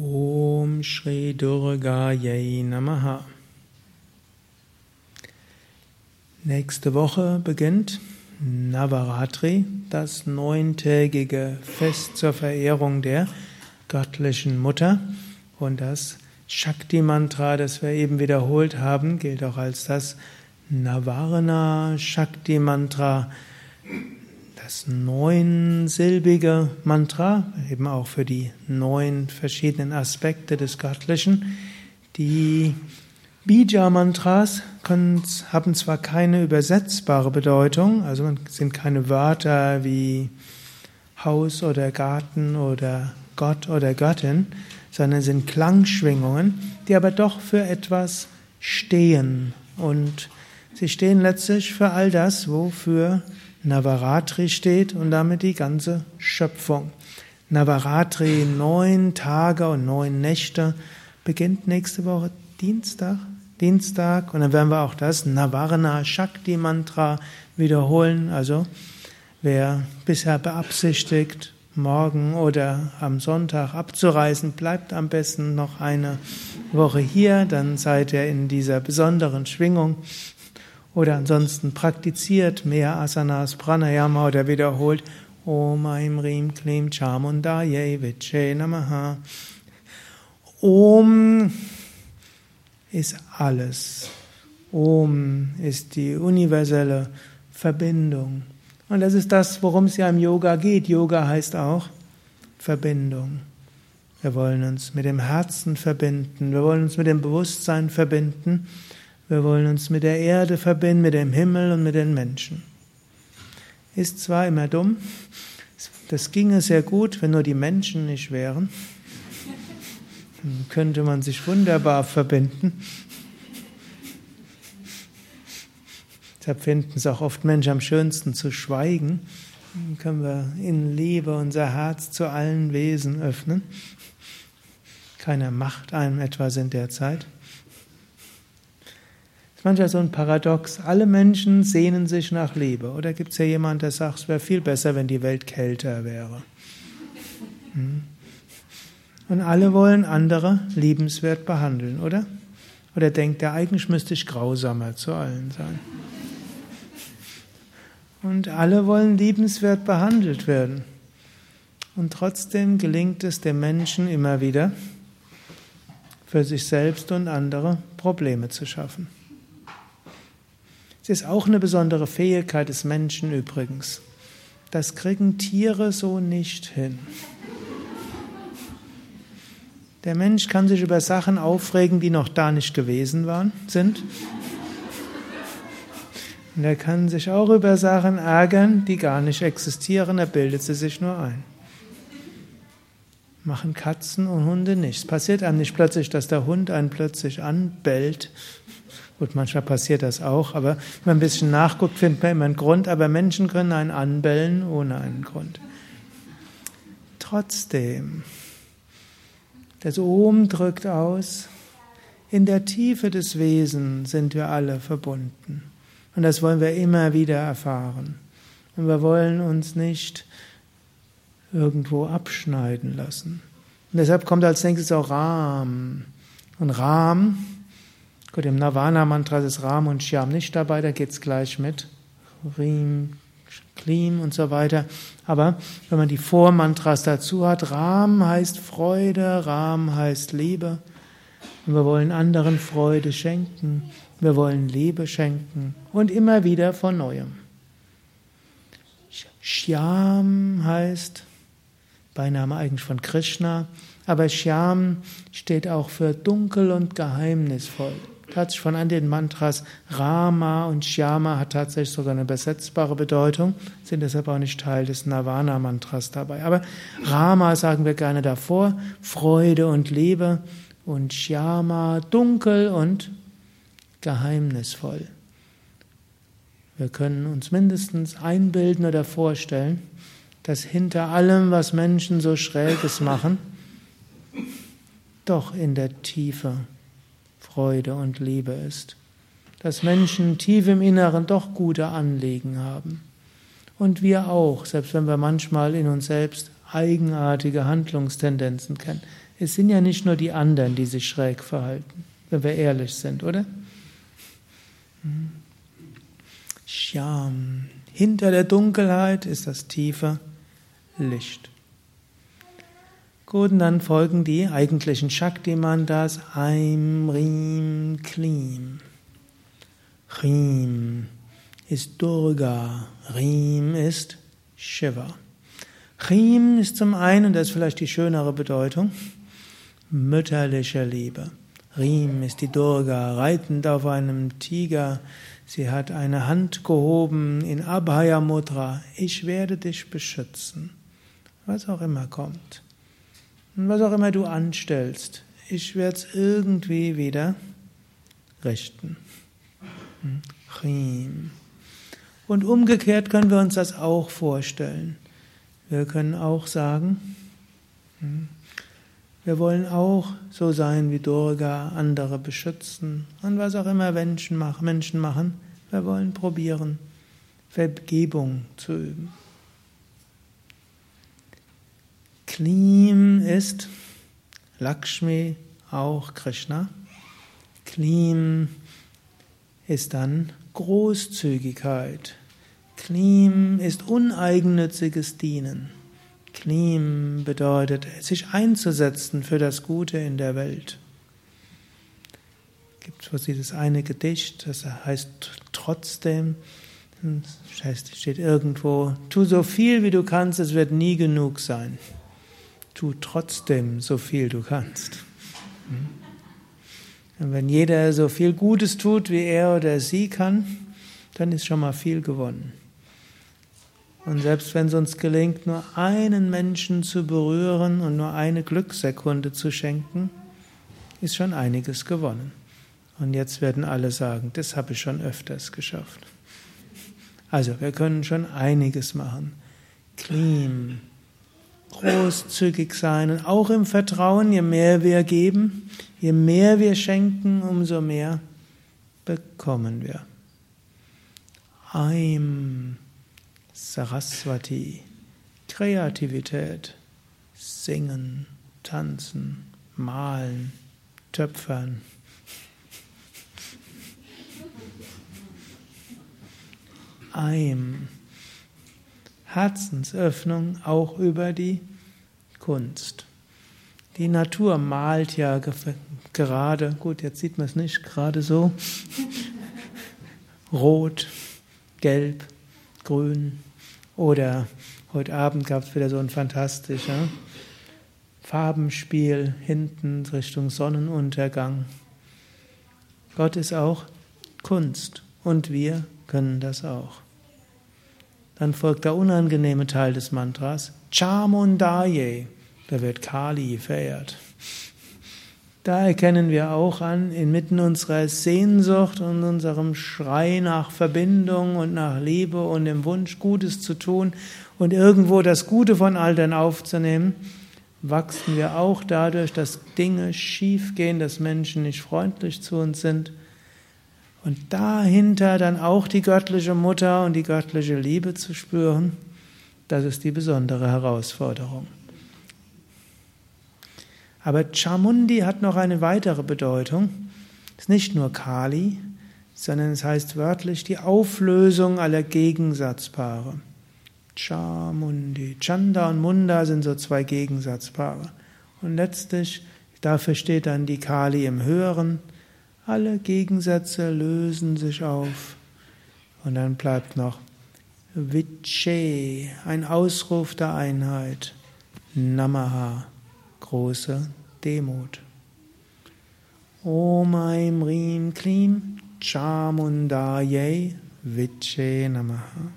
Om Shri Durga Yai Namaha. Nächste Woche beginnt Navaratri, das neuntägige Fest zur Verehrung der göttlichen Mutter. Und das Shakti-Mantra, das wir eben wiederholt haben, gilt auch als das Navarna Shakti-Mantra das neunsilbige Mantra, eben auch für die neun verschiedenen Aspekte des Göttlichen. Die Bija-Mantras haben zwar keine übersetzbare Bedeutung, also sind keine Wörter wie Haus oder Garten oder Gott oder Göttin, sondern sind Klangschwingungen, die aber doch für etwas stehen. Und sie stehen letztlich für all das, wofür Navaratri steht und damit die ganze Schöpfung. Navaratri, neun Tage und neun Nächte, beginnt nächste Woche Dienstag. Dienstag und dann werden wir auch das Navarna Shakti Mantra wiederholen. Also wer bisher beabsichtigt, morgen oder am Sonntag abzureisen, bleibt am besten noch eine Woche hier, dann seid ihr in dieser besonderen Schwingung oder ansonsten praktiziert mehr Asanas, Pranayama oder wiederholt Om Aim Rim Klim Chamundaye Viche Namaha. Om ist alles. Om ist die universelle Verbindung. Und das ist das, worum es ja im Yoga geht. Yoga heißt auch Verbindung. Wir wollen uns mit dem Herzen verbinden. Wir wollen uns mit dem Bewusstsein verbinden. Wir wollen uns mit der Erde verbinden, mit dem Himmel und mit den Menschen. Ist zwar immer dumm, das ginge sehr gut, wenn nur die Menschen nicht wären. Dann könnte man sich wunderbar verbinden. Deshalb finden es auch oft Menschen am schönsten zu schweigen. Dann können wir in Liebe unser Herz zu allen Wesen öffnen. Keiner macht einem etwas in der Zeit ist manchmal so ein Paradox. Alle Menschen sehnen sich nach Liebe. Oder gibt es ja jemanden, der sagt, es wäre viel besser, wenn die Welt kälter wäre. Hm? Und alle wollen andere liebenswert behandeln, oder? Oder denkt er, eigentlich müsste ich grausamer zu allen sein. Und alle wollen liebenswert behandelt werden. Und trotzdem gelingt es dem Menschen immer wieder, für sich selbst und andere Probleme zu schaffen. Es ist auch eine besondere Fähigkeit des Menschen übrigens. Das kriegen Tiere so nicht hin. Der Mensch kann sich über Sachen aufregen, die noch da nicht gewesen waren, sind. Und er kann sich auch über Sachen ärgern, die gar nicht existieren, er bildet sie sich nur ein. Machen Katzen und Hunde nicht. Es passiert einem nicht plötzlich, dass der Hund einen plötzlich anbellt Gut, manchmal passiert das auch, aber wenn man ein bisschen nachguckt, findet man immer einen Grund, aber Menschen können einen anbellen ohne einen Grund. Trotzdem, das Ohm drückt aus, in der Tiefe des Wesens sind wir alle verbunden. Und das wollen wir immer wieder erfahren. Und wir wollen uns nicht irgendwo abschneiden lassen. Und deshalb kommt als nächstes auch Ram. Und Ram Gut, im Navana-Mantra ist Ram und Shyam nicht dabei, da geht es gleich mit Rim, Klim und so weiter. Aber wenn man die Vormantras dazu hat, Ram heißt Freude, Ram heißt Liebe. Und wir wollen anderen Freude schenken, wir wollen Liebe schenken und immer wieder von neuem. Shyam heißt Beiname eigentlich von Krishna, aber Shyam steht auch für dunkel und geheimnisvoll tatsächlich von an den Mantras Rama und Shyama hat tatsächlich sogar eine übersetzbare Bedeutung, sind deshalb auch nicht Teil des Navana-Mantras dabei. Aber Rama sagen wir gerne davor, Freude und Liebe und Shyama dunkel und geheimnisvoll. Wir können uns mindestens einbilden oder vorstellen, dass hinter allem, was Menschen so Schräges machen, doch in der Tiefe Freude und Liebe ist. Dass Menschen tief im Inneren doch gute Anliegen haben. Und wir auch, selbst wenn wir manchmal in uns selbst eigenartige Handlungstendenzen kennen. Es sind ja nicht nur die anderen, die sich schräg verhalten, wenn wir ehrlich sind, oder? Shyam. Hinter der Dunkelheit ist das tiefe Licht. Gut, und dann folgen die eigentlichen Shakti-Mandas Aim, Rim, Klim. Rim ist Durga, Rim ist Shiva. Rim ist zum einen, und das ist vielleicht die schönere Bedeutung, mütterliche Liebe. Rim ist die Durga, reitend auf einem Tiger. Sie hat eine Hand gehoben in Abhaya Mudra. Ich werde dich beschützen. Was auch immer kommt. Was auch immer du anstellst, ich werde es irgendwie wieder richten. Chim. Und umgekehrt können wir uns das auch vorstellen. Wir können auch sagen, hm, wir wollen auch so sein wie Durga, andere beschützen und was auch immer. Menschen machen. Wir wollen probieren, Vergebung zu üben. Klim ist Lakshmi, auch Krishna. Klim ist dann Großzügigkeit. Klim ist uneigennütziges Dienen. Klim bedeutet, sich einzusetzen für das Gute in der Welt. Es gibt es dieses eine Gedicht, das heißt trotzdem, das heißt, steht irgendwo, tu so viel wie du kannst, es wird nie genug sein tu trotzdem so viel du kannst. Hm? Und wenn jeder so viel Gutes tut, wie er oder sie kann, dann ist schon mal viel gewonnen. Und selbst wenn es uns gelingt, nur einen Menschen zu berühren und nur eine Glückssekunde zu schenken, ist schon einiges gewonnen. Und jetzt werden alle sagen, das habe ich schon öfters geschafft. Also, wir können schon einiges machen. Clean, großzügig sein und auch im Vertrauen, je mehr wir geben, je mehr wir schenken, umso mehr bekommen wir. Aim Saraswati, Kreativität, Singen, Tanzen, Malen, Töpfern. Aim Herzensöffnung auch über die Kunst. Die Natur malt ja gerade, gut, jetzt sieht man es nicht gerade so, rot, gelb, grün oder heute Abend gab es wieder so ein fantastischer Farbenspiel hinten Richtung Sonnenuntergang. Gott ist auch Kunst und wir können das auch. Dann folgt der unangenehme Teil des Mantras, Chamundaye, da wird Kali verehrt. Da erkennen wir auch an, inmitten unserer Sehnsucht und unserem Schrei nach Verbindung und nach Liebe und dem Wunsch, Gutes zu tun und irgendwo das Gute von dem aufzunehmen, wachsen wir auch dadurch, dass Dinge schiefgehen, dass Menschen nicht freundlich zu uns sind und dahinter dann auch die göttliche Mutter und die göttliche Liebe zu spüren, das ist die besondere Herausforderung. Aber Chamundi hat noch eine weitere Bedeutung. Es ist nicht nur Kali, sondern es heißt wörtlich die Auflösung aller Gegensatzpaare. Chamundi. Chanda und Munda sind so zwei Gegensatzpaare. Und letztlich, dafür steht dann die Kali im Höheren alle Gegensätze lösen sich auf. Und dann bleibt noch Viche, ein Ausruf der Einheit. Namaha, große Demut. Om Aim Rim Klim Chamundaye Viche Namaha.